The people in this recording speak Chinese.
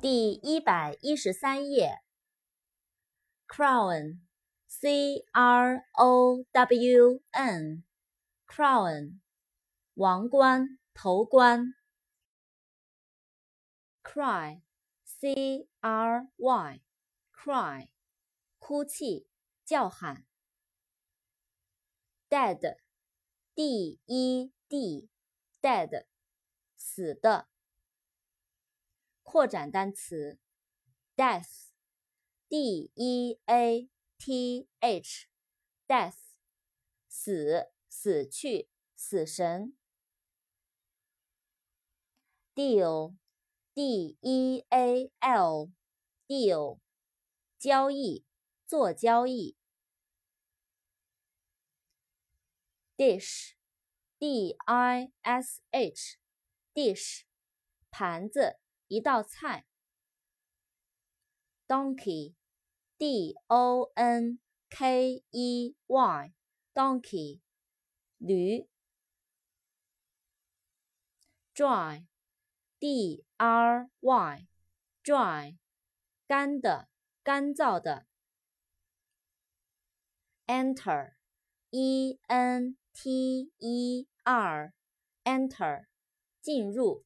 第一百一十三页，crown，c r o w n，crown，王冠、头冠。cry，c r y，cry，哭泣、叫喊。dead，d e d，dead，死的。扩展单词，death，d e a t h，death，死，死去，死神。deal，d e a l，deal，交易，做交易。dish，d i s h，dish，盘子。一道菜，donkey，d o n k e y，donkey，驴，dry，d r y，dry，干的，干燥的，enter，e n t e r，enter，进入。